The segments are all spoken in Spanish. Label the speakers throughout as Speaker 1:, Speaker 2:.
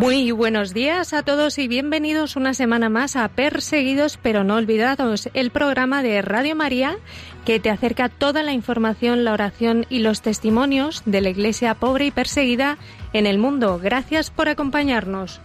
Speaker 1: Muy buenos días a todos y bienvenidos una semana más a Perseguidos pero no olvidados, el programa de Radio María que te acerca toda la información, la oración y los testimonios de la Iglesia pobre y perseguida en el mundo. Gracias por acompañarnos.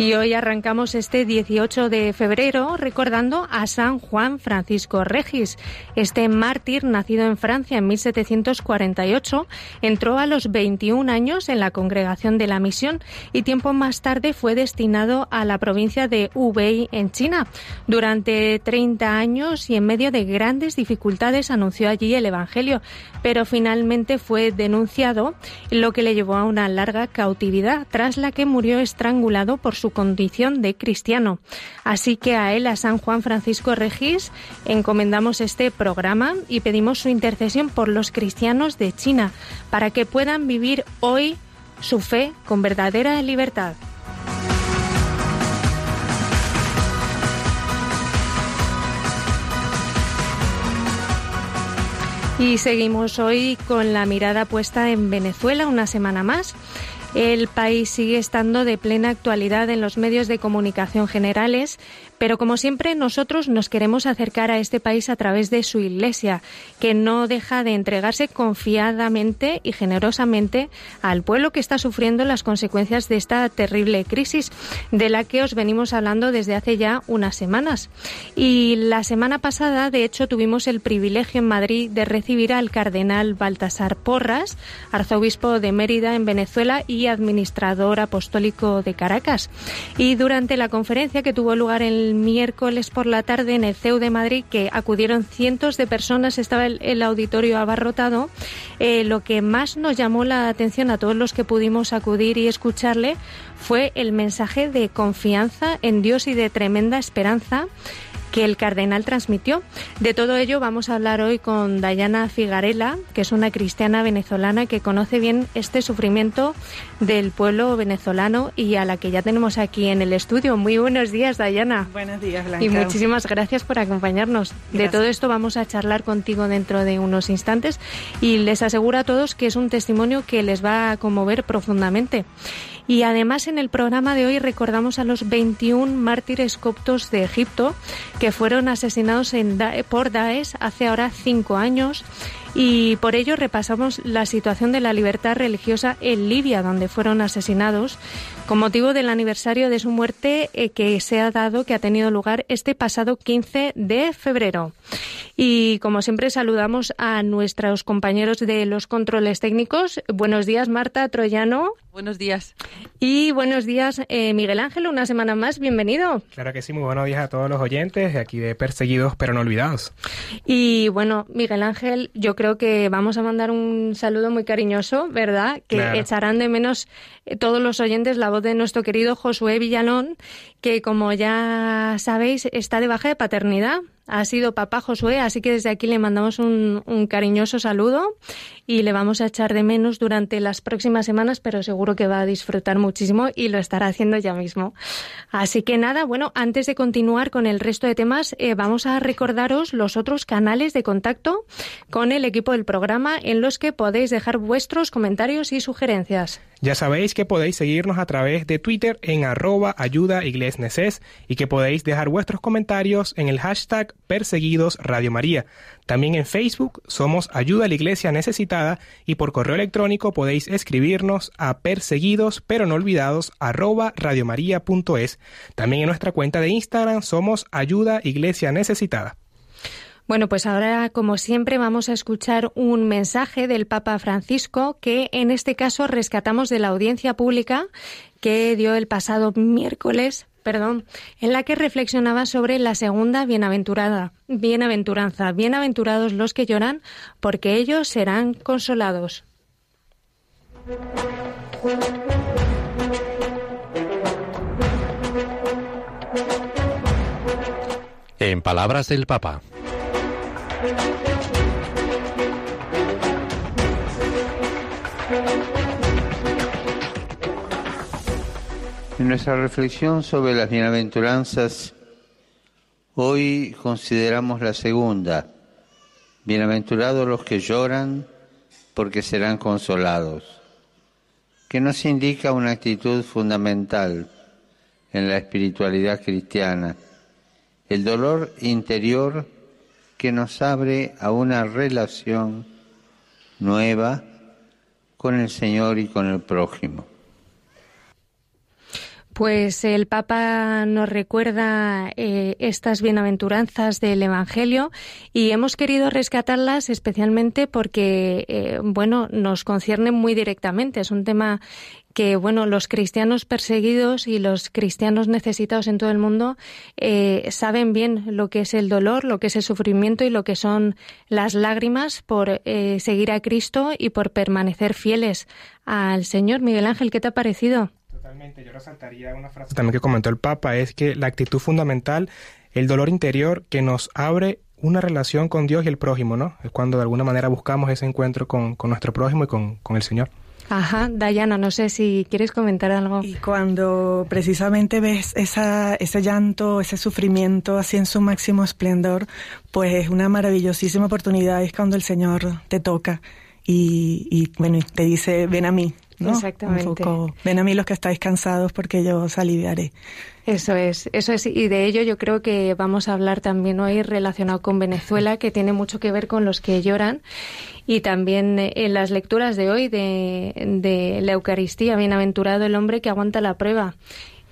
Speaker 1: Y hoy arrancamos este 18 de febrero recordando a San Juan Francisco Regis. Este mártir, nacido en Francia en 1748, entró a los 21 años en la congregación de la misión y tiempo más tarde fue destinado a la provincia de Hubei en China. Durante 30 años y en medio de grandes dificultades anunció allí el Evangelio, pero finalmente fue denunciado, lo que le llevó a una larga cautividad, tras la que murió estrangulado por su condición de cristiano. Así que a él, a San Juan Francisco Regis, encomendamos este programa y pedimos su intercesión por los cristianos de China, para que puedan vivir hoy su fe con verdadera libertad. Y seguimos hoy con la mirada puesta en Venezuela una semana más. El país sigue estando de plena actualidad en los medios de comunicación generales, pero como siempre nosotros nos queremos acercar a este país a través de su Iglesia, que no deja de entregarse confiadamente y generosamente al pueblo que está sufriendo las consecuencias de esta terrible crisis, de la que os venimos hablando desde hace ya unas semanas. Y la semana pasada, de hecho, tuvimos el privilegio en Madrid de recibir al cardenal Baltasar Porras, arzobispo de Mérida en Venezuela y administrador apostólico de Caracas. Y durante la conferencia que tuvo lugar el miércoles por la tarde en el CEU de Madrid, que acudieron cientos de personas, estaba el, auditorio abarrotado, eh, lo que más nos llamó la atención a todos los que pudimos acudir y escucharle fue el mensaje de confianza en Dios y de tremenda esperanza que el cardenal transmitió. De todo ello vamos a hablar hoy con Dayana Figarela, que es una cristiana venezolana que conoce bien este sufrimiento del pueblo venezolano y a la que ya tenemos aquí en el estudio. Muy buenos días, Dayana.
Speaker 2: Buenos días, Blanca.
Speaker 1: Y muchísimas gracias por acompañarnos. De todo esto vamos a charlar contigo dentro de unos instantes y les aseguro a todos que es un testimonio que les va a conmover profundamente. Y además en el programa de hoy recordamos a los 21 mártires coptos de Egipto que fueron asesinados en por Daesh hace ahora cinco años y por ello repasamos la situación de la libertad religiosa en Libia, donde fueron asesinados, con motivo del aniversario de su muerte eh, que se ha dado, que ha tenido lugar este pasado 15 de febrero. Y como siempre saludamos a nuestros compañeros de los controles técnicos. Buenos días, Marta Troyano.
Speaker 2: Buenos días.
Speaker 1: Y buenos días, eh, Miguel Ángel, una semana más, bienvenido.
Speaker 3: Claro que sí, muy buenos días a todos los oyentes de aquí de Perseguidos pero no olvidados.
Speaker 1: Y bueno, Miguel Ángel, yo creo que vamos a mandar un saludo muy cariñoso, ¿verdad? Que echarán de menos todos los oyentes la voz de nuestro querido Josué Villalón, que como ya sabéis está de baja de paternidad ha sido papá Josué, así que desde aquí le mandamos un, cariñoso saludo y le vamos a echar de menos durante las próximas semanas, pero seguro que va a disfrutar muchísimo y lo estará haciendo ya mismo. Así que nada, bueno, antes de continuar con el resto de temas, eh, vamos a recordaros los otros canales de contacto con el equipo del programa en los que podéis dejar vuestros comentarios y sugerencias.
Speaker 3: Ya sabéis que podéis seguirnos a través de Twitter en arroba ayuda y que podéis dejar vuestros comentarios en el hashtag perseguidos Radio María. También en Facebook somos Ayuda a la Iglesia Necesitada y por correo electrónico podéis escribirnos a perseguidos pero no olvidados arroba. También en nuestra cuenta de Instagram somos Ayuda Iglesia Necesitada.
Speaker 1: Bueno, pues ahora, como siempre, vamos a escuchar un mensaje del Papa Francisco que en este caso rescatamos de la audiencia pública que dio el pasado miércoles perdón, en la que reflexionaba sobre la segunda bienaventurada, bienaventuranza, bienaventurados los que lloran, porque ellos serán consolados.
Speaker 2: En palabras del Papa.
Speaker 4: En nuestra reflexión sobre las bienaventuranzas, hoy consideramos la segunda. Bienaventurados los que lloran, porque serán consolados, que nos indica una actitud fundamental en la espiritualidad cristiana, el dolor interior que nos abre a una relación nueva con el Señor y con el prójimo.
Speaker 1: Pues el Papa nos recuerda eh, estas bienaventuranzas del Evangelio y hemos querido rescatarlas especialmente porque, eh, bueno, nos conciernen muy directamente. Es un tema que, bueno, los cristianos perseguidos y los cristianos necesitados en todo el mundo eh, saben bien lo que es el dolor, lo que es el sufrimiento y lo que son las lágrimas por seguir a Cristo y por permanecer fieles al Señor. Miguel Ángel, ¿qué te ha parecido?
Speaker 3: yo resaltaría una frase también que comentó el Papa, es que la actitud fundamental, el dolor interior que nos abre una relación con Dios y el prójimo, ¿no? Es cuando de alguna manera buscamos ese encuentro con, nuestro prójimo y con, el Señor.
Speaker 1: Ajá, Dayana, no sé si quieres comentar algo.
Speaker 5: Y cuando precisamente ves esa, ese llanto, ese sufrimiento así en su máximo esplendor, pues es una maravillosísima oportunidad, es cuando el Señor te toca y, y bueno, te dice, ven a mí,
Speaker 1: Exactamente.
Speaker 5: ven a mí los que estáis cansados porque yo os aliviaré.
Speaker 1: Eso es, eso es, y de ello yo creo que vamos a hablar también hoy relacionado con Venezuela, que tiene mucho que ver con los que lloran, y también eh, en las lecturas de hoy de, de la Eucaristía, bienaventurado el hombre que aguanta la prueba.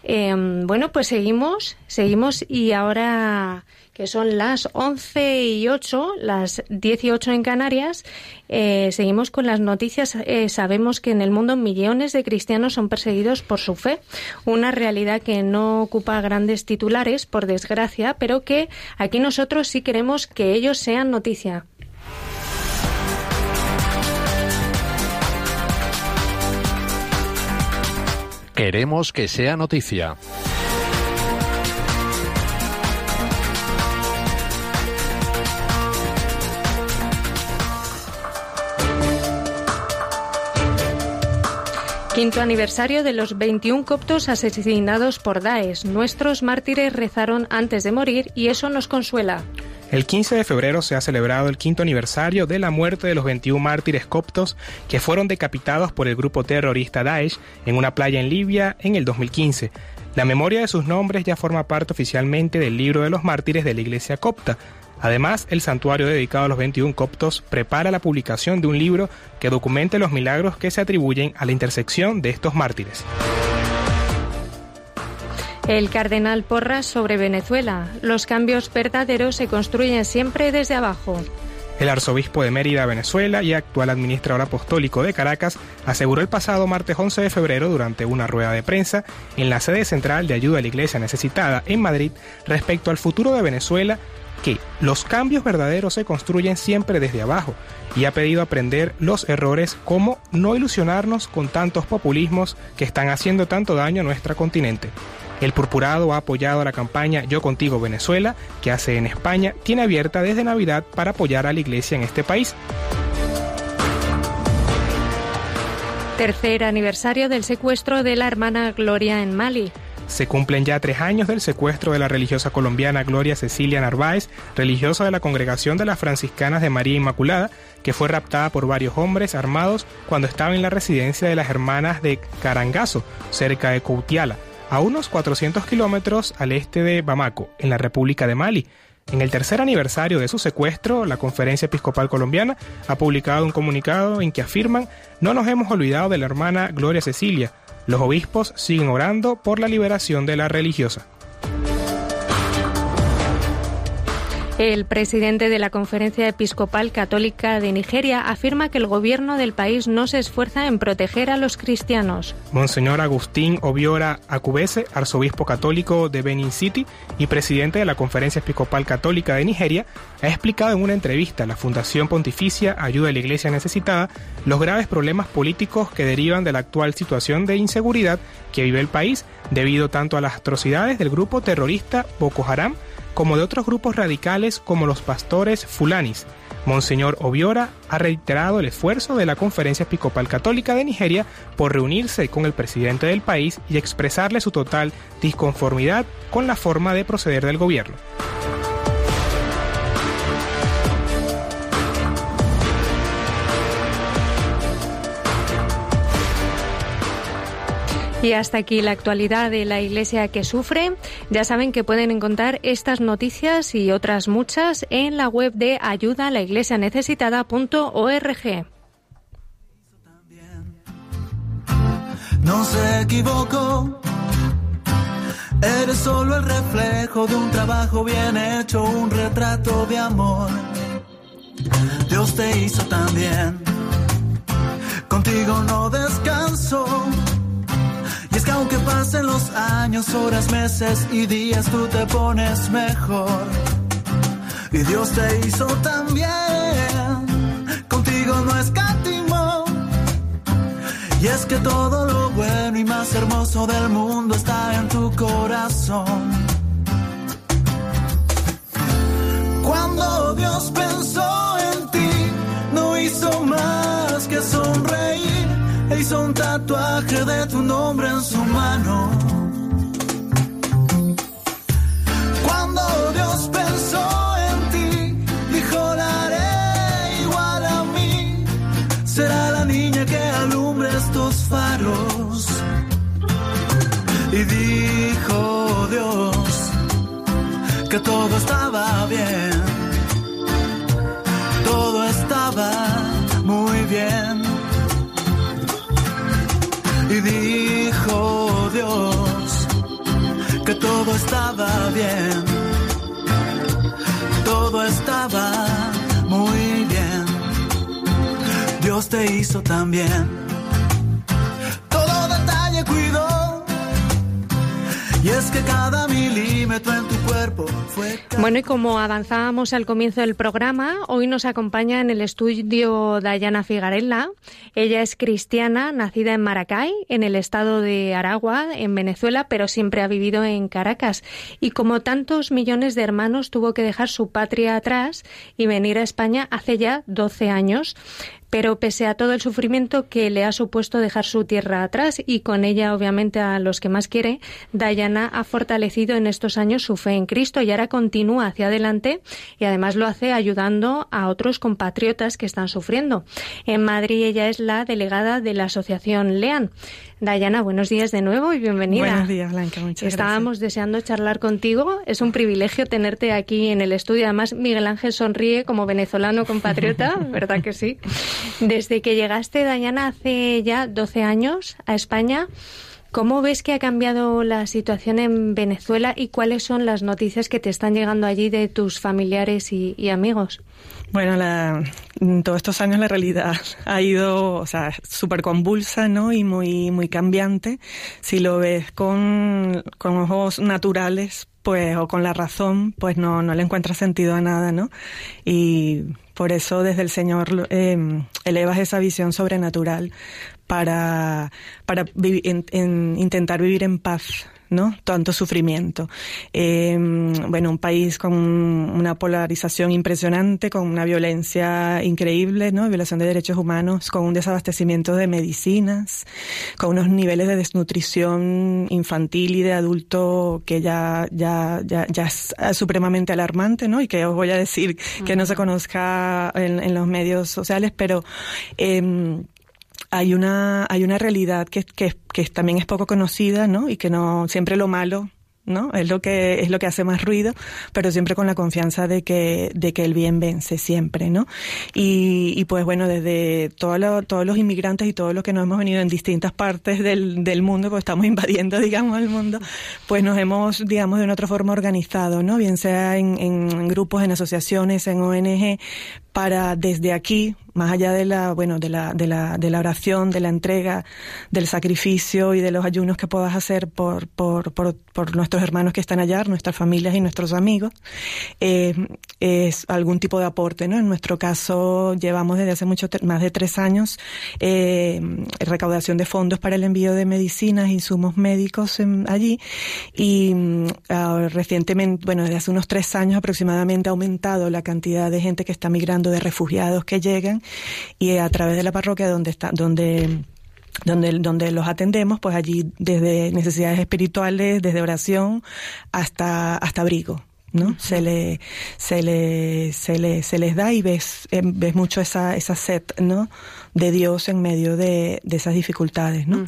Speaker 1: Em, bueno, pues seguimos, seguimos y ahora que son las 11 y 8, las 18 en Canarias, eh, seguimos con las noticias. Eh, sabemos que en el mundo millones de cristianos son perseguidos por su fe, una realidad que no ocupa grandes titulares, por desgracia, pero que aquí nosotros sí queremos que ellos sean noticia.
Speaker 2: Queremos que sea noticia.
Speaker 1: Quinto aniversario de los 21 coptos asesinados por Daesh. Nuestros mártires rezaron antes de morir y eso nos consuela.
Speaker 3: El 15 de febrero se ha celebrado el quinto aniversario de la muerte de los 21 mártires coptos que fueron decapitados por el grupo terrorista Daesh en una playa en Libia en el 2015. La memoria de sus nombres ya forma parte oficialmente del libro de los mártires de la Iglesia copta. Además, el santuario dedicado a los 21 coptos prepara la publicación de un libro que documente los milagros que se atribuyen a la intersección de estos mártires.
Speaker 1: El cardenal Porras sobre Venezuela. Los cambios verdaderos se construyen siempre desde abajo.
Speaker 3: El arzobispo de Mérida, Venezuela, y actual administrador apostólico de Caracas, aseguró el pasado martes 11 de febrero durante una rueda de prensa en la sede central de ayuda a la Iglesia necesitada en Madrid respecto al futuro de Venezuela que los cambios verdaderos se construyen siempre desde abajo y ha pedido aprender los errores como no ilusionarnos con tantos populismos que están haciendo tanto daño a nuestro continente. El Purpurado ha apoyado la campaña Yo Contigo Venezuela, que hace en España, tiene abierta desde Navidad para apoyar a la iglesia en este país.
Speaker 1: Tercer aniversario del secuestro de la hermana Gloria en Mali.
Speaker 3: Se cumplen ya tres años del secuestro de la religiosa colombiana Gloria Cecilia Narváez, religiosa de la Congregación de las Franciscanas de María Inmaculada, que fue raptada por varios hombres armados cuando estaba en la residencia de las hermanas de Carangazo, cerca de Coutiala a unos 400 kilómetros al este de Bamako, en la República de Mali. En el tercer aniversario de su secuestro, la Conferencia Episcopal Colombiana ha publicado un comunicado en que afirman no nos hemos olvidado de la hermana Gloria Cecilia. Los obispos siguen orando por la liberación de la religiosa.
Speaker 1: El presidente de la Conferencia Episcopal Católica de Nigeria afirma que el gobierno del país no se esfuerza en proteger a los cristianos.
Speaker 3: Monseñor Agustín Obiora Acubese, arzobispo católico de Benin City y presidente de la Conferencia Episcopal Católica de Nigeria, ha explicado en una entrevista a la Fundación Pontificia Ayuda a la Iglesia Necesitada los graves problemas políticos que derivan de la actual situación de inseguridad que vive el país debido tanto a las atrocidades del grupo terrorista Boko Haram como de otros grupos radicales como los pastores fulanis. Monseñor Obiora ha reiterado el esfuerzo de la Conferencia Episcopal Católica de Nigeria por reunirse con el presidente del país y expresarle su total disconformidad con la forma de proceder del gobierno.
Speaker 1: Y hasta aquí la actualidad de la Iglesia que sufre. Ya saben que pueden encontrar estas noticias y otras muchas en la web de ayuda la iglesia
Speaker 6: No se equivocó. Eres solo el reflejo de un trabajo bien hecho, un retrato de amor. Dios te hizo también. Contigo no descanso es que aunque pasen los años, horas, meses y días, tú te pones mejor. Y Dios te hizo también, contigo no escatimó. Y es que todo lo bueno y más hermoso del mundo está en tu corazón. Cuando Dios pensó hizo un tatuaje de tu nombre en su mano. Cuando Dios pensó en ti, dijo la haré igual a mí. Será la niña que alumbre estos faros. Y dijo Dios que todo estaba bien. Todo estaba muy bien y dijo Dios que todo estaba bien, todo estaba muy bien. Dios te hizo también. Todo detalle cuidó. Y es que cada milímetro en tu.
Speaker 1: Bueno, y como avanzábamos al comienzo del programa, hoy nos acompaña en el estudio Dayana Figarella. Ella es cristiana, nacida en Maracay, en el estado de Aragua, en Venezuela, pero siempre ha vivido en Caracas. Y como tantos millones de hermanos, tuvo que dejar su patria atrás y venir a España hace ya 12 años pero pese a todo el sufrimiento que le ha supuesto dejar su tierra atrás y con ella obviamente a los que más quiere, Dayana ha fortalecido en estos años su fe en Cristo y ahora continúa hacia adelante y además lo hace ayudando a otros compatriotas que están sufriendo. En Madrid ella es la delegada de la Asociación Lean. Dayana, buenos días de nuevo y bienvenida.
Speaker 5: Buenos días, Blanca. Muchas
Speaker 1: Estábamos deseando charlar contigo. Es un privilegio tenerte aquí en el estudio. Además, Miguel Ángel sonríe como venezolano compatriota, ¿verdad que sí? Desde que llegaste, Dayana, hace ya 12 años a España, ¿cómo ves que ha cambiado la situación en Venezuela y cuáles son las noticias que te están llegando allí de tus familiares y amigos?
Speaker 5: Bueno, la, todos estos años la realidad ha ido, o sea, súper convulsa, ¿no? Y muy, muy cambiante. Si lo ves con, con ojos naturales, pues, o con la razón, pues no, no le encuentras sentido a nada, ¿no? Y por eso desde el Señor eh, elevas esa visión sobrenatural para, para intentar vivir en paz ¿no? Tanto sufrimiento. Em, bueno, un país con una polarización impresionante, con una violencia increíble, ¿no? Violación de derechos humanos, con un desabastecimiento de medicinas, con unos niveles de desnutrición infantil y de adulto que ya, ya, ya, ya es supremamente alarmante, ¿no? Y que os voy a decir que no se conozca en, en los medios sociales, pero eh, hay una, hay una realidad que, que, que también es poco conocida, ¿no? Y que no, siempre lo malo ¿no? Es lo que es lo que hace más ruido, pero siempre con la confianza de que de que el bien vence siempre, ¿no? Y, y pues bueno, desde todos los inmigrantes y todos los que nos hemos venido en distintas partes del, del mundo, pues estamos invadiendo, digamos, el mundo, pues nos hemos, digamos, de una otra forma organizado, ¿no? Bien sea en, en grupos, en asociaciones, en ONG, para desde aquí más allá de la, bueno, de la, de la, de la oración, de la entrega, del sacrificio y de los ayunos que puedas hacer por, por, por, por nuestros hermanos que están allá, nuestras familias y nuestros amigos, eh, es algún tipo de aporte, ¿no? En nuestro caso, llevamos desde hace mucho, más de tres años, eh, recaudación de fondos para el envío de medicinas, insumos médicos allí, y uh, recientemente, bueno, desde hace unos tres años aproximadamente ha aumentado la cantidad de gente que está migrando, de refugiados que llegan, y a través de la parroquia donde está, donde donde, donde los atendemos, pues allí desde necesidades espirituales, desde oración hasta, hasta abrigo. ¿no? Se le, se le, se le, se les da y ves, eh, ves mucho esa, esa sed, ¿no? De Dios en medio de, de esas dificultades, ¿no?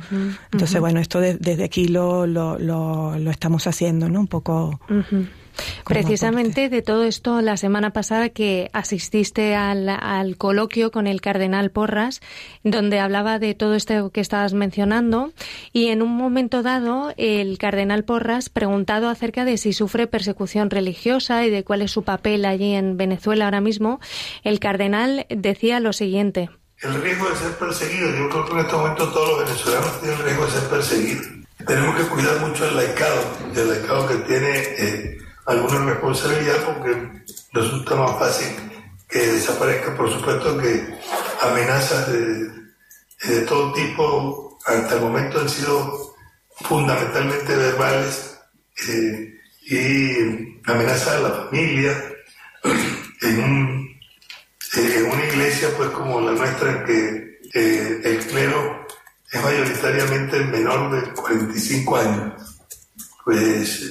Speaker 5: Entonces, bueno, esto desde aquí lo, lo, lo, lo, estamos haciendo, ¿no? Un poco.
Speaker 1: Precisamente de todo esto, la semana pasada que asististe al, al, coloquio con el cardenal Porras, donde hablaba de todo esto que estabas mencionando, y en un momento dado el cardenal Porras, preguntado acerca de si sufre persecución religiosa y de cuál es su papel allí en Venezuela ahora mismo, el cardenal decía lo siguiente.
Speaker 7: El riesgo de ser perseguido, yo creo que en este momento todos los venezolanos tienen el riesgo de ser perseguidos. Tenemos que cuidar mucho el laicado, el laicado que tiene eh, alguna responsabilidad porque resulta más fácil que desaparezca. Por supuesto que amenazas de, todo tipo hasta el momento han sido fundamentalmente verbales eh, y amenazas a la familia eh, en una iglesia pues como la nuestra que eh, el clero es mayoritariamente menor de 45 años pues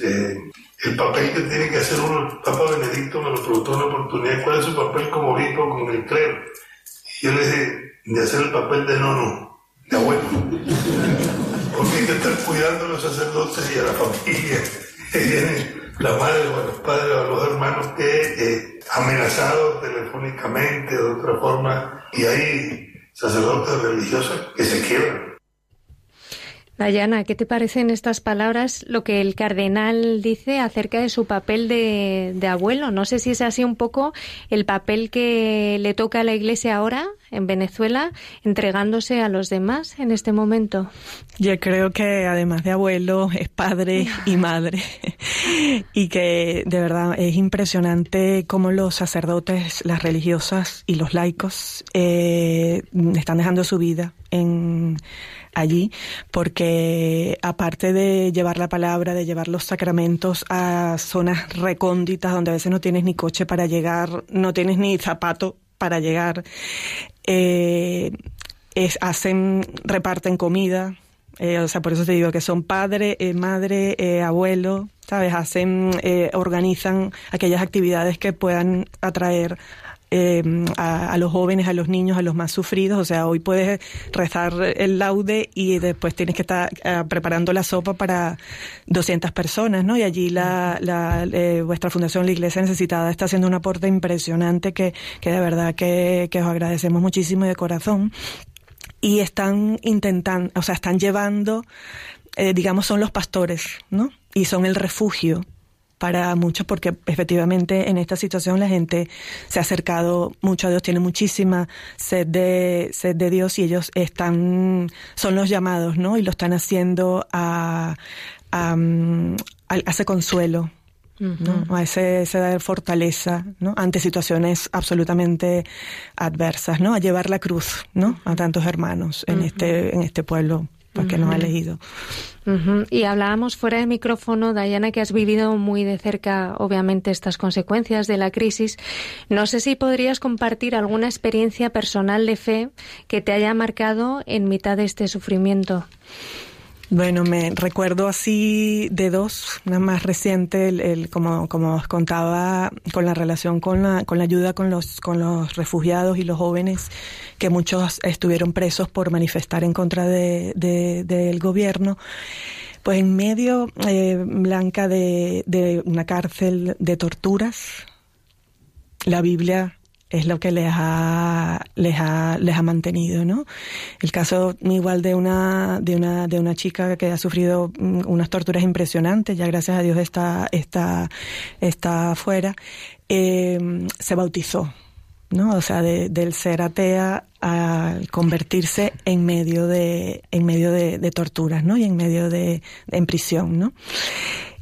Speaker 7: el papel que tiene que hacer uno, el Papa Benedicto me lo preguntó una oportunidad, ¿cuál es su papel como obispo con el clero? Y yo le dije, de hacer el papel de nono, de abuelo. Porque hay que estar cuidando a los sacerdotes y a la familia. Que vienen la madre o los padres o los hermanos que eh, amenazados telefónicamente de otra forma, y hay sacerdotes religiosos que se quiebran
Speaker 1: Dayana, ¿qué te parecen estas palabras lo que el cardenal dice acerca de su papel de, de, abuelo? No sé si es así un poco el papel que le toca a la Iglesia ahora en Venezuela, entregándose a los demás en este momento.
Speaker 5: Yo creo que además de abuelo es padre y madre y que de verdad es impresionante cómo los sacerdotes, las religiosas y los laicos eh, están dejando su vida en allí, porque aparte de llevar la palabra, de llevar los sacramentos a zonas recónditas donde a veces no tienes ni coche para llegar, no tienes ni zapato para llegar, eh, hacen, reparten comida, eh, o sea, por eso te digo que son padre, eh, madre, eh, abuelo, ¿sabes? Hacen, organizan aquellas actividades que puedan atraer eh, a, a, los jóvenes, a los niños, a los más sufridos. O sea, hoy puedes rezar el laude y después tienes que estar uh, preparando la sopa para 200 personas, ¿no? Y allí la, la eh, vuestra fundación, la Iglesia Necesitada, está haciendo un aporte impresionante que, que de verdad que, que os agradecemos muchísimo y de corazón. Y están intentando, o sea, están llevando, eh, digamos, son los pastores, ¿no? Y son el refugio para muchos porque efectivamente en esta situación la gente se ha acercado mucho a Dios, tiene muchísima sed de, sed de Dios y ellos están, son los llamados, ¿no? Y lo están haciendo a, a, a ese consuelo, ¿no? a ese, esa fortaleza ¿no? ante situaciones absolutamente adversas, ¿no? a llevar la cruz ¿no? a tantos hermanos en, uh -huh. este, en este pueblo uh -huh. nos ha elegido.
Speaker 1: Uh -huh. Y hablábamos fuera de micrófono, Dayana, que has vivido muy de cerca, obviamente, estas consecuencias de la crisis. No sé si podrías compartir alguna experiencia personal de fe que te haya marcado en mitad de este sufrimiento.
Speaker 5: Bueno, me recuerdo así de dos, una más reciente, el, como, como os contaba, con la relación con la, con la ayuda con los, con los refugiados y los jóvenes, que muchos estuvieron presos por manifestar en contra de, de, del gobierno. Pues en medio, eh, Blanca, de, de una cárcel de torturas, la Biblia es lo que les ha, les ha, les ha mantenido, ¿no? El caso igual de una, de una, de una chica que ha sufrido unas torturas impresionantes, ya gracias a Dios está, está, está afuera, eh, se bautizó. ¿no? O sea, del ser atea al convertirse en medio de, en medio de, de torturas, ¿no? Y en medio de, en prisión, ¿no?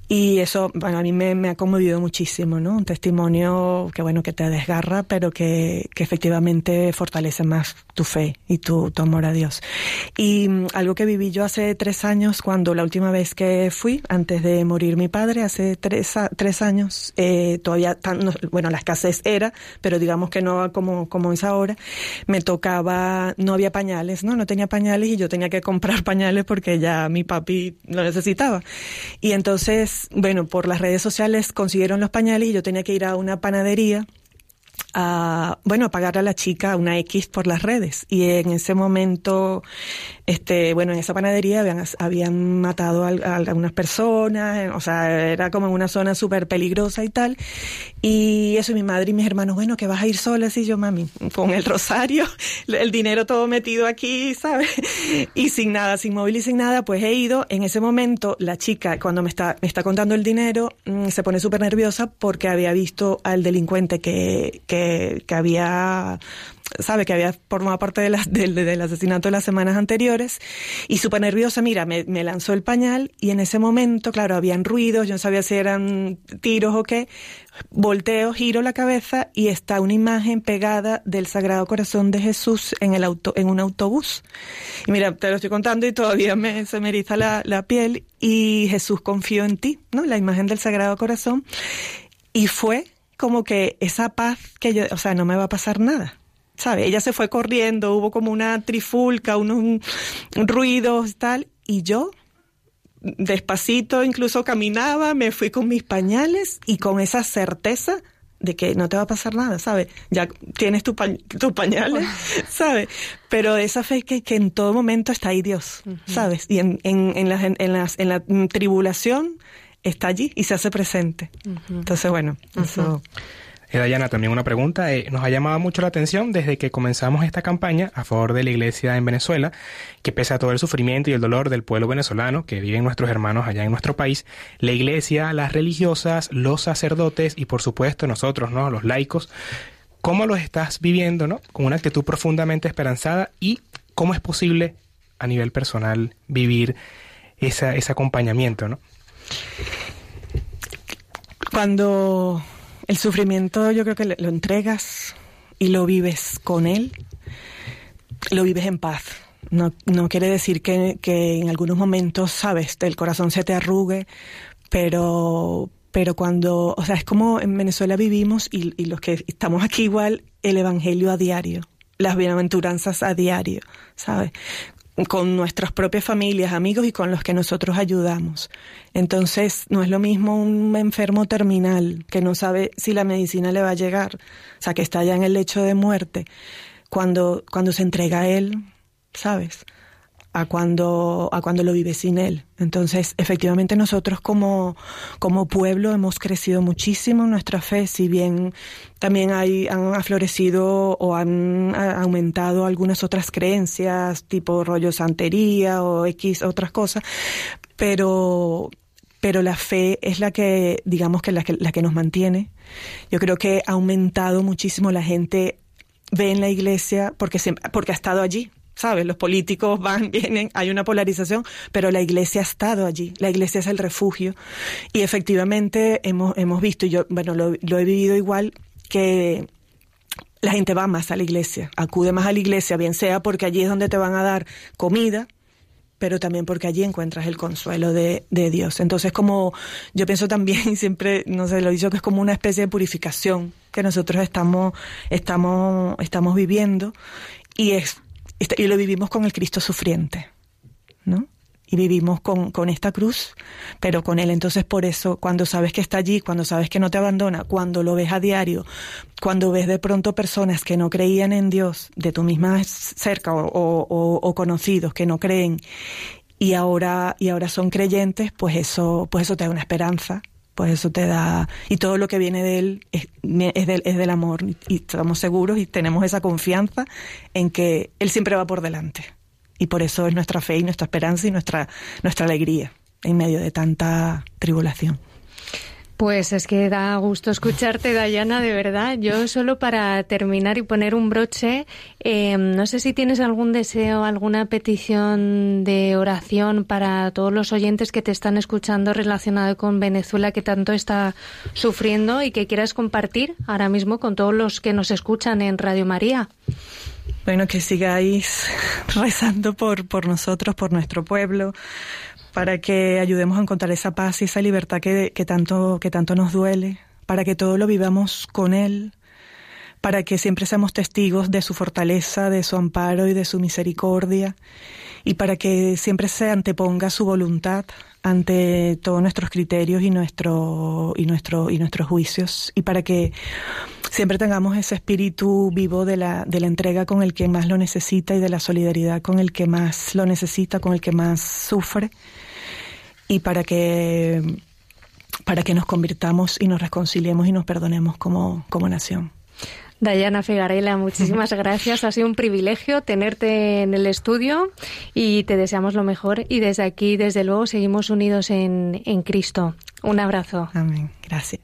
Speaker 5: Y eso, bueno, a mí me, ha conmovido muchísimo, ¿no? Un testimonio que, bueno, que te desgarra, pero que, que efectivamente fortalece más tu fe y tu, tu, amor a Dios. Y mm, algo que viví yo hace tres años, cuando la última vez que fui, antes de morir mi padre, hace tres, tres años, eh, todavía, tan, bueno, la escasez era, pero digamos que no como, como es ahora, me tocaba, no había pañales, ¿no? No tenía pañales y yo tenía que comprar pañales porque ya mi papi lo necesitaba. Y entonces, bueno, por las redes sociales consiguieron los pañales y yo tenía que ir a una panadería bueno, a pagarle a la chica una X por las redes. Y en ese momento, este, bueno, en esa panadería habían, matado a, algunas personas, o sea, era como una zona súper peligrosa y tal. Y eso, mi madre y mis hermanos, bueno, que vas a ir sola, así yo, mami, con el rosario, el dinero todo metido aquí, ¿sabes? Y sin nada, sin móvil y sin nada, pues he ido. En ese momento, la chica, cuando me está, me está contando el dinero, mm, se pone súper nerviosa porque había visto al delincuente que, que, que había sabe que había formado parte de del asesinato de las semanas anteriores y súper nerviosa, mira, me, me, lanzó el pañal y en ese momento, claro, habían ruidos, yo no sabía si eran tiros o qué, volteo, giro la cabeza y está una imagen pegada del Sagrado Corazón de Jesús en el auto, en un autobús. Y mira, te lo estoy contando y todavía me, se me eriza la, la piel y Jesús confió en ti, ¿no? La imagen del Sagrado Corazón. Y fue como que esa paz que yo, o sea, no me va a pasar nada ¿sabe? Ella se fue corriendo, hubo como una trifulca, unos ruidos, tal, y yo despacito incluso caminaba, me fui con mis pañales y con esa certeza de que no te va a pasar nada, ¿sabes? Ya tienes tus pañales, ¿sabes? Pero esa fe que, que en todo momento está ahí Dios, ¿sabes? Y en, en, en, las, en, las, en la tribulación está allí y se hace presente. Entonces, bueno, eso...
Speaker 3: Eh, Dayana, también una pregunta. Eh, nos ha llamado mucho la atención desde que comenzamos esta campaña a favor de la iglesia en Venezuela, que pese a todo el sufrimiento y el dolor del pueblo venezolano que viven nuestros hermanos allá en nuestro país, la iglesia, las religiosas, los sacerdotes y por supuesto nosotros, ¿no? Los laicos, ¿cómo los estás viviendo, ¿no? Con una actitud profundamente esperanzada y cómo es posible a nivel personal vivir esa, ese acompañamiento, ¿no?
Speaker 5: Cuando el sufrimiento yo creo que lo entregas y lo vives con él, lo vives en paz. No, no quiere decir que, que en algunos momentos, sabes, el corazón se te arrugue, pero, pero cuando, o sea, es como en Venezuela vivimos y, y, los que estamos aquí igual, el Evangelio a diario, las bienaventuranzas a diario, ¿sabes? Con nuestras propias familias, amigos y con los que nosotros ayudamos. Entonces, no es lo mismo un enfermo terminal que no sabe si la medicina le va a llegar, o sea, que está ya en el lecho de muerte, cuando, cuando se entrega a él, ¿sabes? A cuando, a cuando lo vive sin él. Entonces, efectivamente nosotros como, como pueblo hemos crecido muchísimo en nuestra fe, si bien también hay, han aflorecido o han aumentado algunas otras creencias, tipo rollo santería o X otras cosas, pero, pero la fe es la que, digamos que la que, la que nos mantiene. Yo creo que ha aumentado muchísimo la gente ve en la iglesia porque, se, porque ha estado allí, ¿sabes? Los políticos van, vienen, hay una polarización, pero la iglesia ha estado allí, la iglesia es el refugio. Y efectivamente hemos, hemos visto, y yo, bueno, lo, he vivido igual, que la gente va más a la iglesia, acude más a la iglesia, bien sea porque allí es donde te van a dar comida, pero también porque allí encuentras el consuelo de, de, Dios. Entonces, como yo pienso también, siempre, no sé, lo dicho que es como una especie de purificación que nosotros estamos, estamos, estamos viviendo y es y lo vivimos con el Cristo sufriente, ¿no? Y vivimos con, con esta cruz, pero con Él. Entonces, por eso, cuando sabes que está allí, cuando sabes que no te abandona, cuando lo ves a diario, cuando ves de pronto personas que no creían en Dios, de tu misma cerca o, o, o conocidos que no creen, y ahora, y ahora son creyentes, pues eso, pues eso te da una esperanza pues eso te da, y todo lo que viene de él es, es, del, es del amor, y estamos seguros y tenemos esa confianza en que él siempre va por delante. Y por eso es nuestra fe y nuestra esperanza y nuestra, nuestra alegría en medio de tanta tribulación.
Speaker 1: Pues es que da gusto escucharte, Dayana, de verdad. Yo solo para terminar y poner un broche, eh, no sé si tienes algún deseo, alguna petición de oración para todos los oyentes que te están escuchando relacionado con Venezuela que tanto está sufriendo y que quieras compartir ahora mismo con todos los que nos escuchan en Radio María.
Speaker 8: Bueno, que sigáis rezando por, por nosotros, por nuestro pueblo, para que ayudemos a encontrar esa paz y esa libertad que, tanto, que tanto nos duele, para que todo lo vivamos con Él, para que siempre seamos testigos de su fortaleza, de su amparo y de su misericordia, y para que siempre se anteponga su voluntad ante todos nuestros criterios y, nuestro, y, nuestro, y nuestros juicios, y para que siempre tengamos ese espíritu vivo de la, de la entrega con el que más lo necesita y de la solidaridad con el que más lo necesita, con el que más sufre y para que, para que nos convirtamos y nos reconciliemos y nos perdonemos como, como nación.
Speaker 1: Dayana Figarela, muchísimas gracias. Ha sido un privilegio tenerte en el estudio y te deseamos lo mejor. Y desde aquí, desde luego, seguimos unidos en, en Cristo. Un abrazo.
Speaker 8: Amén. Gracias.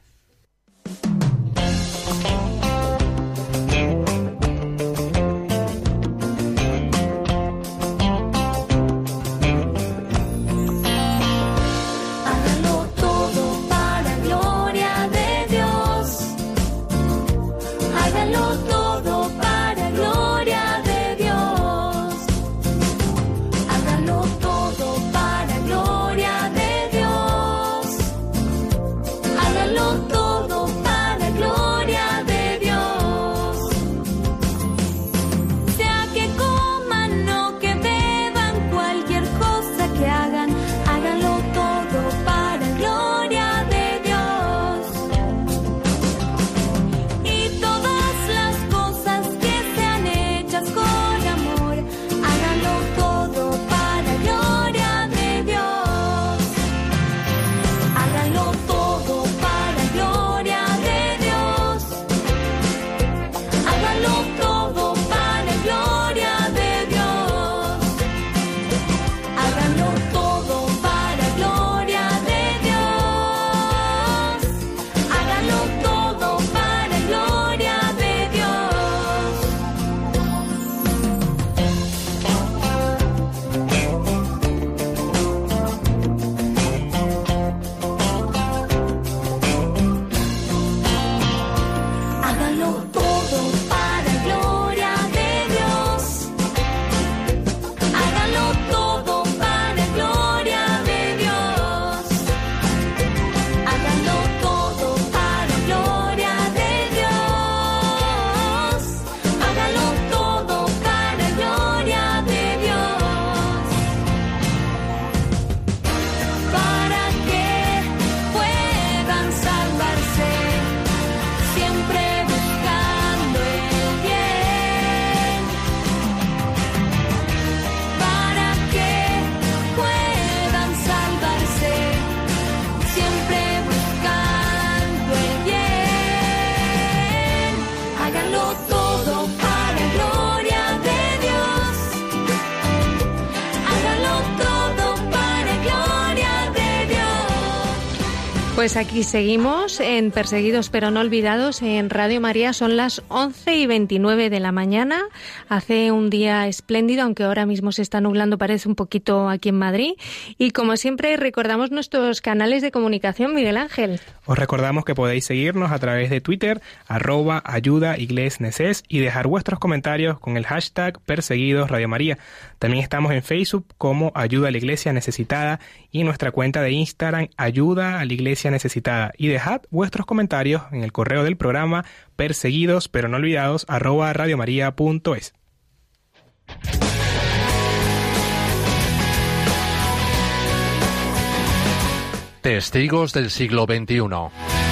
Speaker 1: Pues aquí seguimos en Perseguidos pero no olvidados en Radio María. Son las 11 y 29 de la mañana. Hace un día espléndido, aunque ahora mismo se está nublando, parece un poquito aquí en Madrid. Y como siempre, recordamos nuestros canales de comunicación, Miguel Ángel.
Speaker 3: Os recordamos que podéis seguirnos a través de Twitter, arroba ayuda y dejar vuestros comentarios con el hashtag Perseguidos Radio María. También estamos en Facebook como Ayuda a la Iglesia Necesitada y nuestra cuenta de Instagram Ayuda a la Iglesia Necesitada. Y dejad vuestros comentarios en el correo del programa perseguidos pero no olvidados arroba radiomaria.es.
Speaker 2: Testigos del siglo XXI.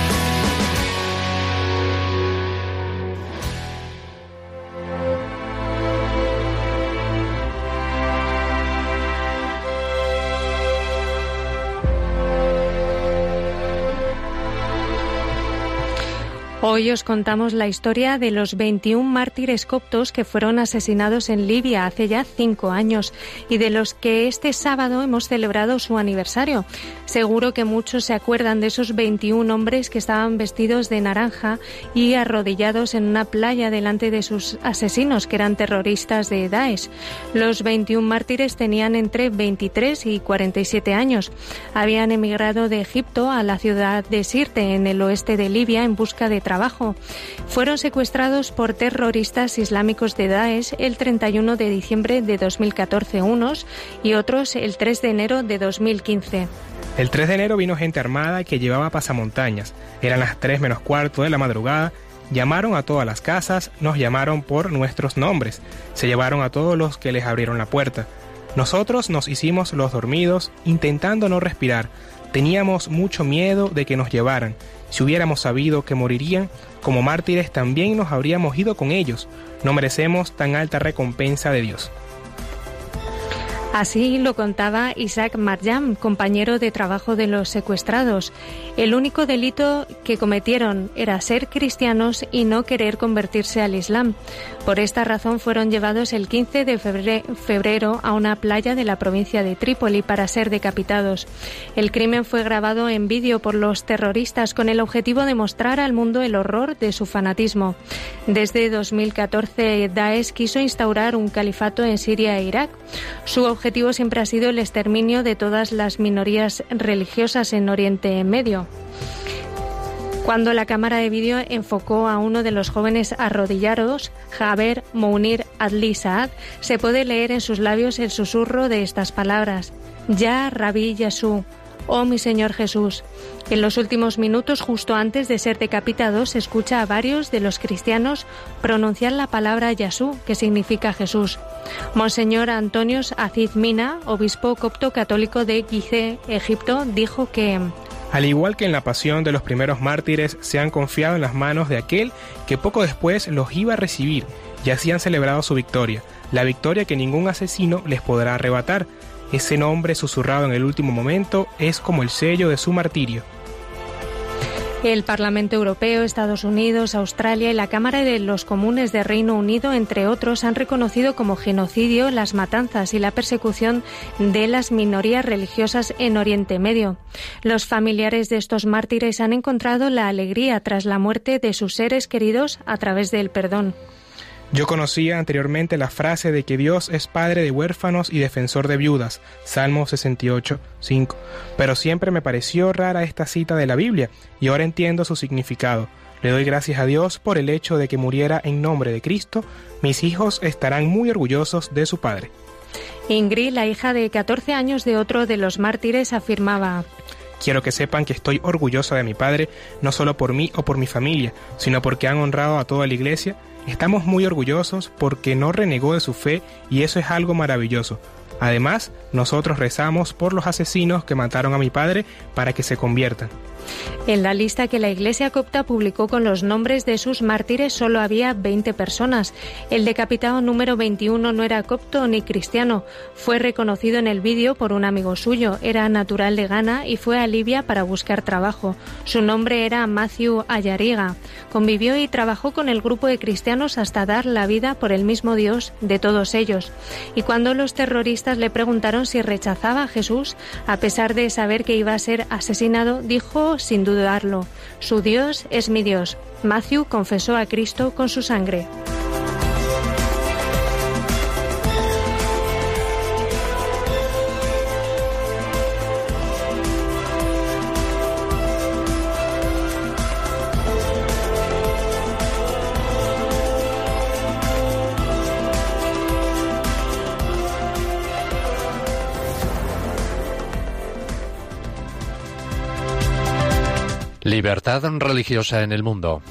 Speaker 1: Hoy os contamos la historia de los 21 mártires coptos que fueron asesinados en Libia hace ya cinco años y de los que este sábado hemos celebrado su aniversario. Seguro que muchos se acuerdan de esos 21 hombres que estaban vestidos de naranja y arrodillados en una playa delante de sus asesinos, que eran terroristas de Daesh. Los 21 mártires tenían entre 23 y 47 años. Habían emigrado de Egipto a la ciudad de Sirte, en el oeste de Libia, en busca de trabajo. Fueron secuestrados por terroristas islámicos de Daesh el 31 de diciembre de 2014 unos y otros el 3 de enero de 2015.
Speaker 3: El 3 de enero vino gente armada que llevaba pasamontañas. Eran las 3 menos cuarto de la madrugada. Llamaron a todas las casas, nos llamaron por nuestros nombres. Se llevaron a todos los que les abrieron la puerta. Nosotros nos hicimos los dormidos, intentando no respirar. Teníamos mucho miedo de que nos llevaran. Si hubiéramos sabido que morirían, como mártires también nos habríamos ido con ellos. No merecemos tan alta recompensa de Dios.
Speaker 1: Así lo contaba Isaac Marjam, compañero de trabajo de los secuestrados. El único delito que cometieron era ser cristianos y no querer convertirse al Islam. Por esta razón fueron llevados el 15 de febrero a una playa de la provincia de Trípoli para ser decapitados. El crimen fue grabado en vídeo por los terroristas con el objetivo de mostrar al mundo el horror de su fanatismo. Desde 2014, Daesh quiso instaurar un califato en Siria e Irak. Su objetivo siempre ha sido el exterminio de todas las minorías religiosas en Oriente Medio. Cuando la cámara de vídeo enfocó a uno de los jóvenes arrodillados, Jaber Mounir Adli Saad, se puede leer en sus labios el susurro de estas palabras: Ya Rabí Yasú, oh mi Señor Jesús. En los últimos minutos, justo antes de ser decapitado, se escucha a varios de los cristianos pronunciar la palabra Yasú, que significa Jesús. Monseñor Antonios Aziz Mina, obispo copto católico de Gizeh, Egipto, dijo que
Speaker 3: al igual que en la pasión de los primeros mártires, se han confiado en las manos de aquel que poco después los iba a recibir y así han celebrado su victoria, la victoria que ningún asesino les podrá arrebatar, ese nombre susurrado en el último momento es como el sello de su martirio.
Speaker 1: El Parlamento Europeo, Estados Unidos, Australia y la Cámara de los Comunes de Reino Unido, entre otros, han reconocido como genocidio las matanzas y la persecución de las minorías religiosas en Oriente Medio. Los familiares de estos mártires han encontrado la alegría tras la muerte de sus seres queridos a través del perdón.
Speaker 3: Yo conocía anteriormente la frase de que Dios es padre de huérfanos y defensor de viudas, Salmo 68, 5, pero siempre me pareció rara esta cita de la Biblia y ahora entiendo su significado. Le doy gracias a Dios por el hecho de que muriera en nombre de Cristo. Mis hijos estarán muy orgullosos de su padre.
Speaker 1: Ingrid, la hija de 14 años de otro de los mártires, afirmaba
Speaker 3: Quiero que sepan que estoy orgullosa de mi padre, no solo por mí o por mi familia, sino porque han honrado a toda la iglesia Estamos muy orgullosos porque no renegó de su fe y eso es algo maravilloso. Además, nosotros rezamos por los asesinos que mataron a mi padre para que se conviertan.
Speaker 1: En la lista que la Iglesia copta publicó con los nombres de sus mártires solo había 20 personas. El decapitado número 21 no era copto ni cristiano. Fue reconocido en el vídeo por un amigo suyo. Era natural de Ghana y fue a Libia para buscar trabajo. Su nombre era Matthew Ayariga. Convivió y trabajó con el grupo de cristianos hasta dar la vida por el mismo Dios de todos ellos. Y cuando los terroristas le preguntaron si rechazaba a Jesús, a pesar de saber que iba a ser asesinado, dijo sin dudarlo, su Dios es mi Dios. Matthew confesó a Cristo con su sangre.
Speaker 2: Libertad religiosa en el mundo.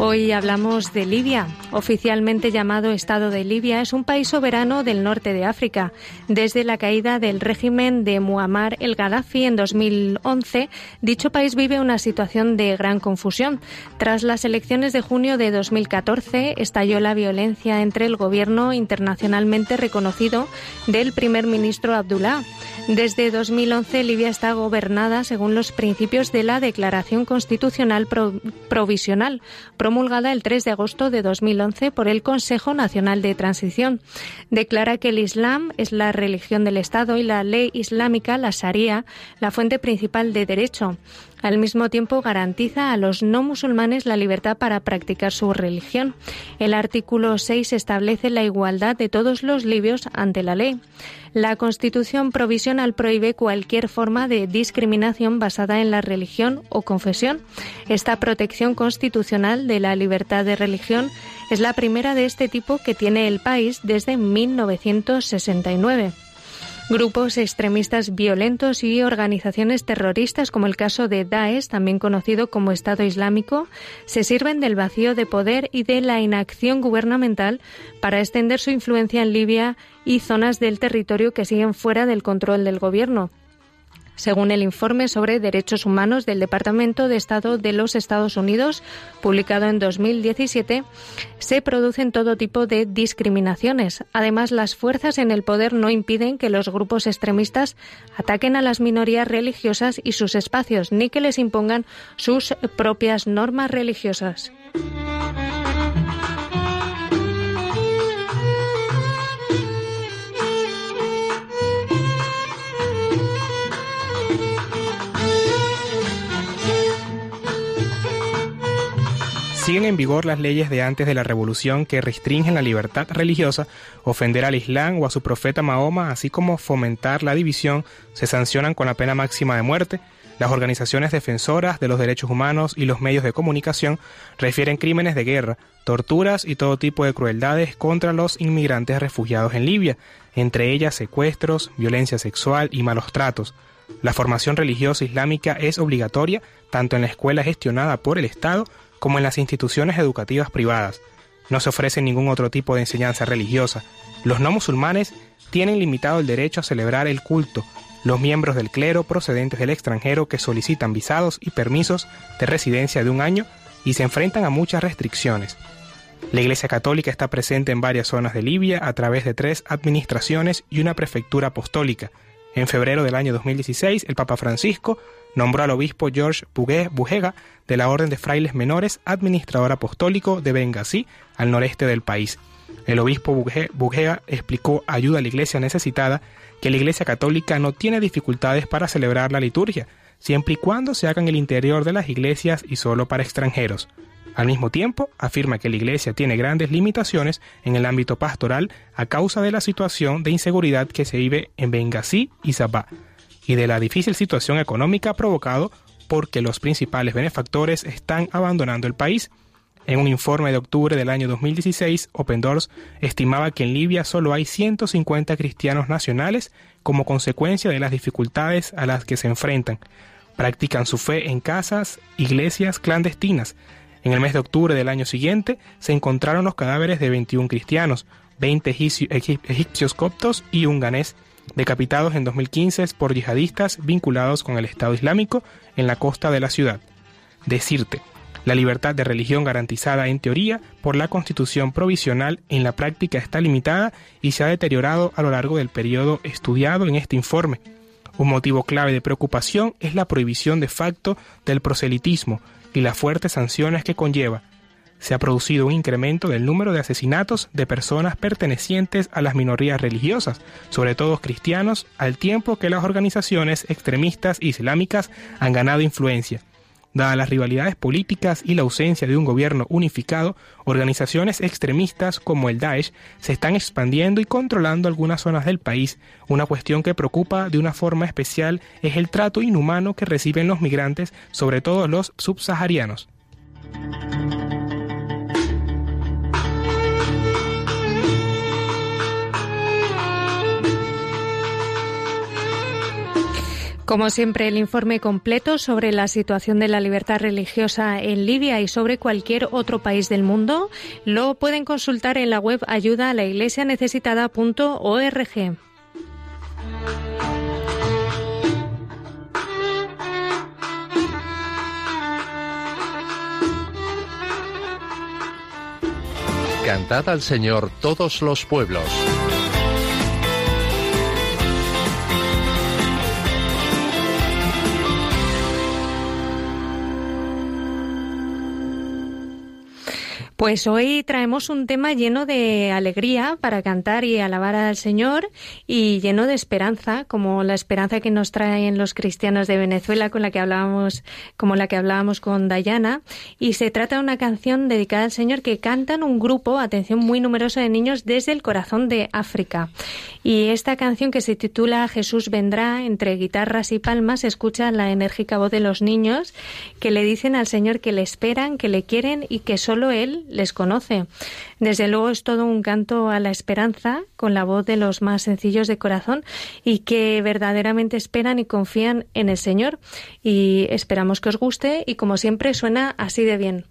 Speaker 1: Hoy hablamos de Libia, oficialmente llamado Estado de Libia, es un país soberano del norte de África. Desde la caída del régimen de Muammar el Gaddafi en 2011, dicho país vive una situación de gran confusión. Tras las elecciones de junio de 2014, estalló la violencia entre el gobierno internacionalmente reconocido del primer ministro Abdullah. Desde 2011, Libia está gobernada según los principios de la Declaración Constitucional Provisional, promulgada el 3 de agosto de 2011 por el Consejo Nacional de Transición. Declara que el Islam es la religión del Estado y la ley islámica, la Sharia, la fuente principal de derecho. Al mismo tiempo, garantiza a los no musulmanes la libertad para practicar su religión. El artículo 6 establece la igualdad de todos los libios ante la ley. La Constitución provisional prohíbe cualquier forma de discriminación basada en la religión o confesión. Esta protección constitucional de la libertad de religión es la primera de este tipo que tiene el país desde 1969. Grupos extremistas violentos y organizaciones terroristas, como el caso de Daesh, también conocido como Estado Islámico, se sirven del vacío de poder y de la inacción gubernamental para extender su influencia en Libia y zonas del territorio que siguen fuera del control del gobierno según el informe sobre derechos humanos del Departamento de Estado de los Estados Unidos, publicado en 2017, se producen todo tipo de discriminaciones. Además, las fuerzas en el poder no impiden que los grupos extremistas ataquen a las minorías religiosas y sus espacios, ni que les impongan sus propias normas religiosas.
Speaker 3: Siguen en vigor las leyes de antes de la revolución que restringen la libertad religiosa, ofender al Islam o a su profeta Mahoma, así como fomentar la división, se sancionan con la pena máxima de muerte. Las organizaciones defensoras de los derechos humanos y los medios de comunicación refieren crímenes de guerra, torturas y todo tipo de crueldades contra los inmigrantes refugiados en Libia, entre ellas secuestros, violencia sexual y malos tratos. La formación religiosa islámica es obligatoria tanto en la escuela gestionada por el Estado como en las instituciones educativas privadas. No se ofrece ningún otro tipo de enseñanza religiosa. Los no musulmanes tienen limitado el derecho a celebrar el culto. Los miembros del clero procedentes del extranjero que solicitan visados y permisos de residencia de un año y se enfrentan a muchas restricciones. La Iglesia Católica está presente en varias zonas de Libia a través de tres administraciones y una prefectura apostólica. En febrero del año 2016, el Papa Francisco nombró al obispo George Bugega de la Orden de Frailes Menores administrador apostólico de Benghazi, al noreste del país. El obispo Bugega explicó ayuda a la iglesia necesitada que la iglesia católica no tiene dificultades para celebrar la liturgia, siempre y cuando se haga en el interior de las iglesias y solo para extranjeros. Al mismo tiempo, afirma que la Iglesia tiene grandes limitaciones en el ámbito pastoral a causa de la situación de inseguridad que se vive en Benghazi y Sabah y de la difícil situación económica provocado porque los principales benefactores están abandonando el país. En un informe de octubre del año 2016, Open Doors estimaba que en Libia solo hay 150 cristianos nacionales como consecuencia de las dificultades a las que se enfrentan. Practican su fe en casas, iglesias clandestinas. En el mes de octubre del año siguiente se encontraron los cadáveres de 21 cristianos, 20 egipcios coptos y un ganés decapitados en 2015 por yihadistas vinculados con el Estado Islámico en la costa de la ciudad. Decirte, la libertad de religión garantizada en teoría por la Constitución provisional en la práctica está limitada y se ha deteriorado a lo largo del periodo estudiado en este informe. Un motivo clave de preocupación es la prohibición de facto del proselitismo y las fuertes sanciones que conlleva, se ha producido un incremento del número de asesinatos de personas pertenecientes a las minorías religiosas, sobre todo cristianos, al tiempo que las organizaciones extremistas islámicas han ganado influencia. Dadas las rivalidades políticas y la ausencia de un gobierno unificado, organizaciones extremistas como el Daesh se están expandiendo y controlando algunas zonas del país. Una cuestión que preocupa de una forma especial es el trato inhumano que reciben los migrantes, sobre todo los subsaharianos.
Speaker 1: Como siempre, el informe completo sobre la situación de la libertad religiosa en Libia y sobre cualquier otro país del mundo lo pueden consultar en la web ayuda a la iglesia necesitada.org.
Speaker 2: Cantad al Señor todos los pueblos.
Speaker 1: Pues hoy traemos un tema lleno de alegría para cantar y alabar al Señor y lleno de esperanza, como la esperanza que nos traen los cristianos de Venezuela con la que hablábamos, como la que hablábamos con Dayana. Y se trata de una canción dedicada al Señor que cantan un grupo, atención, muy numeroso de niños desde el corazón de África. Y esta canción que se titula Jesús vendrá, entre guitarras y palmas, escucha la enérgica voz de los niños que le dicen al Señor que le esperan, que le quieren y que solo Él les conoce. Desde luego es todo un canto a la esperanza con la voz de los más sencillos de corazón y que verdaderamente esperan y confían en el Señor. Y esperamos que os guste y como siempre suena así de bien.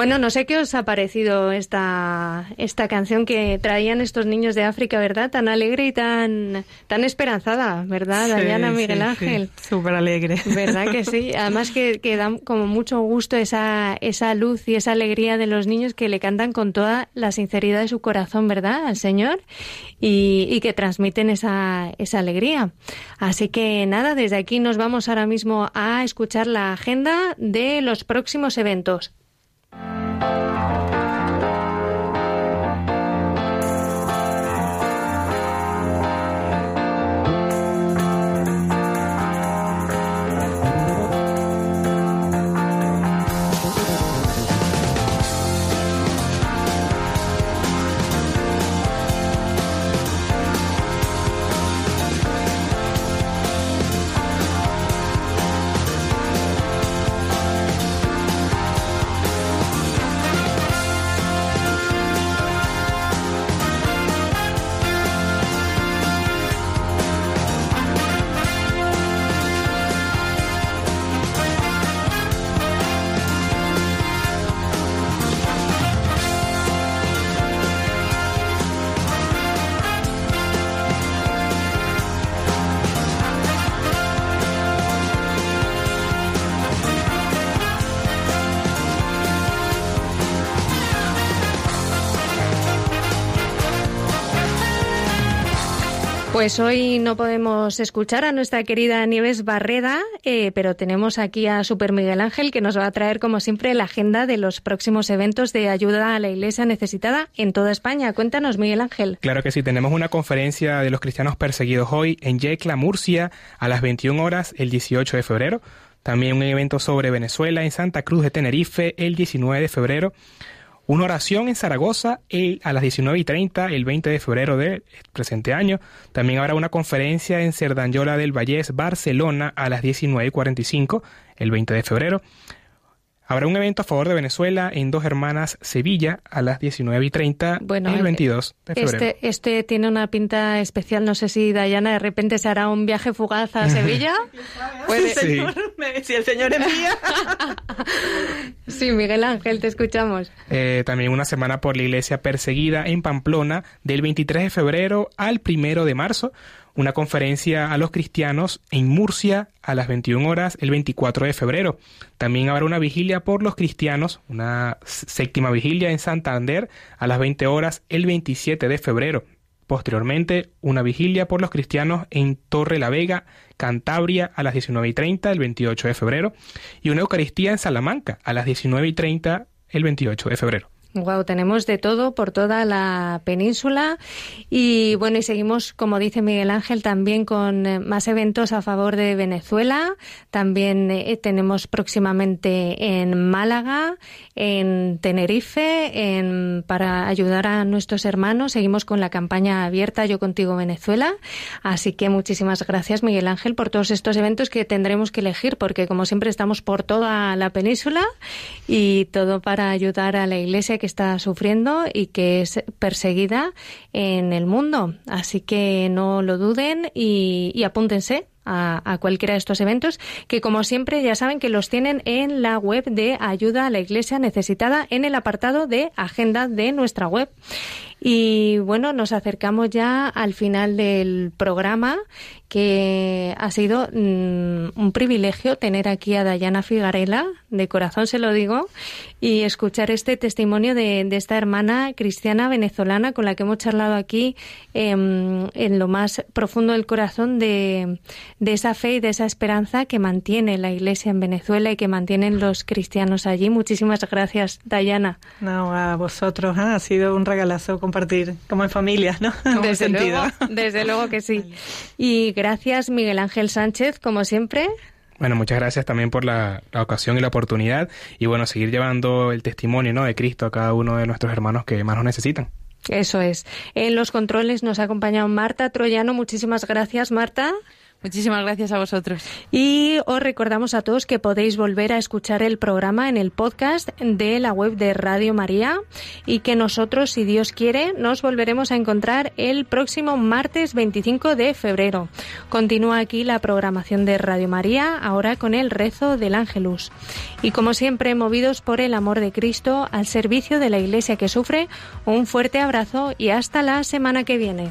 Speaker 1: Bueno, no sé qué os ha parecido esta, esta canción que traían estos niños de África, ¿verdad? Tan alegre y tan, tan esperanzada, ¿verdad, Dayana Miguel Ángel?
Speaker 5: Súper alegre.
Speaker 1: ¿Verdad que sí? Además que, que dan como mucho gusto esa, esa luz y esa alegría de los niños que le cantan con toda la sinceridad de su corazón, ¿verdad? Al Señor y, y que transmiten esa, esa alegría. Así que nada, desde aquí nos vamos ahora mismo a escuchar la agenda de los próximos eventos. Música Pues hoy no podemos escuchar a nuestra querida Nieves Barreda, eh, pero tenemos aquí a Super Miguel Ángel que nos va a traer, como siempre, la agenda de los próximos eventos de ayuda a la Iglesia necesitada en toda España. Cuéntanos, Miguel Ángel.
Speaker 3: Claro que sí, tenemos una conferencia de los cristianos perseguidos hoy en Yecla, Murcia, a las 21 horas el 18 de febrero. También un evento sobre Venezuela en Santa Cruz de Tenerife el 19 de febrero. Una oración en Zaragoza a las 19 y 30 el 20 de febrero del presente año. También habrá una conferencia en Cerdanyola del Vallés, Barcelona, a las 19 y 45 el 20 de febrero. Habrá un evento a favor de Venezuela en Dos Hermanas, Sevilla, a las 19 y 30
Speaker 1: bueno,
Speaker 3: el 22 de febrero.
Speaker 1: Este, este tiene una pinta especial. No sé si Dayana de repente se hará un viaje fugaz a Sevilla.
Speaker 5: Puede... Sí. Si el Señor envía.
Speaker 1: sí, Miguel Ángel, te escuchamos.
Speaker 3: Eh, también una semana por la iglesia perseguida en Pamplona, del 23 de febrero al 1 de marzo una conferencia a los cristianos en Murcia a las 21 horas el 24 de febrero. También habrá una vigilia por los cristianos, una séptima vigilia en Santander a las 20 horas el 27 de febrero. Posteriormente, una vigilia por los cristianos en Torre la Vega, Cantabria, a las 19 y 30 el 28 de febrero. Y una Eucaristía en Salamanca a las 19 y 30 el 28 de febrero.
Speaker 1: Wow, tenemos de todo por toda la península y bueno, y seguimos, como dice Miguel Ángel, también con eh, más eventos a favor de Venezuela. También eh, tenemos próximamente en Málaga, en Tenerife, en, para ayudar a nuestros hermanos. Seguimos con la campaña abierta Yo contigo Venezuela. Así que muchísimas gracias, Miguel Ángel, por todos estos eventos que tendremos que elegir, porque como siempre estamos por toda la península y todo para ayudar a la Iglesia que está sufriendo y que es perseguida en el mundo. Así que no lo duden y, apúntense a, cualquiera de estos eventos, que como siempre ya saben que los tienen en la web de Ayuda a la Iglesia Necesitada en el apartado de Agenda de nuestra web. Y bueno, nos acercamos ya al final del programa, que ha sido mm, un privilegio tener aquí a Dayana Figarela, de corazón se lo digo, y escuchar este testimonio de, esta hermana cristiana venezolana con la que hemos charlado aquí em, en lo más profundo del corazón de, de esa fe y de esa esperanza que mantiene la Iglesia en Venezuela y que mantienen los cristianos allí. Muchísimas gracias, Dayana.
Speaker 5: No, a vosotros, ¿eh? ha sido un regalazo compartir como en familia, ¿no?
Speaker 1: Desde luego, desde luego que sí. Y gracias, Miguel Ángel Sánchez, como siempre.
Speaker 3: Bueno, muchas gracias también por la, ocasión y la oportunidad y bueno, seguir llevando el testimonio ¿no? de Cristo a cada uno de nuestros hermanos que más nos necesitan.
Speaker 1: Eso es. En los controles nos ha acompañado Marta Troyano. Muchísimas gracias, Marta.
Speaker 9: Muchísimas gracias a vosotros.
Speaker 1: Y os recordamos a todos que podéis volver a escuchar el programa en el podcast de la web de Radio María y que nosotros, si Dios quiere, nos volveremos a encontrar el próximo martes 25 de febrero. Continúa aquí la programación de Radio María, ahora con el rezo del Ángelus. Y como siempre, movidos por el amor de Cristo al servicio de la Iglesia que sufre, un fuerte abrazo y hasta la semana que viene.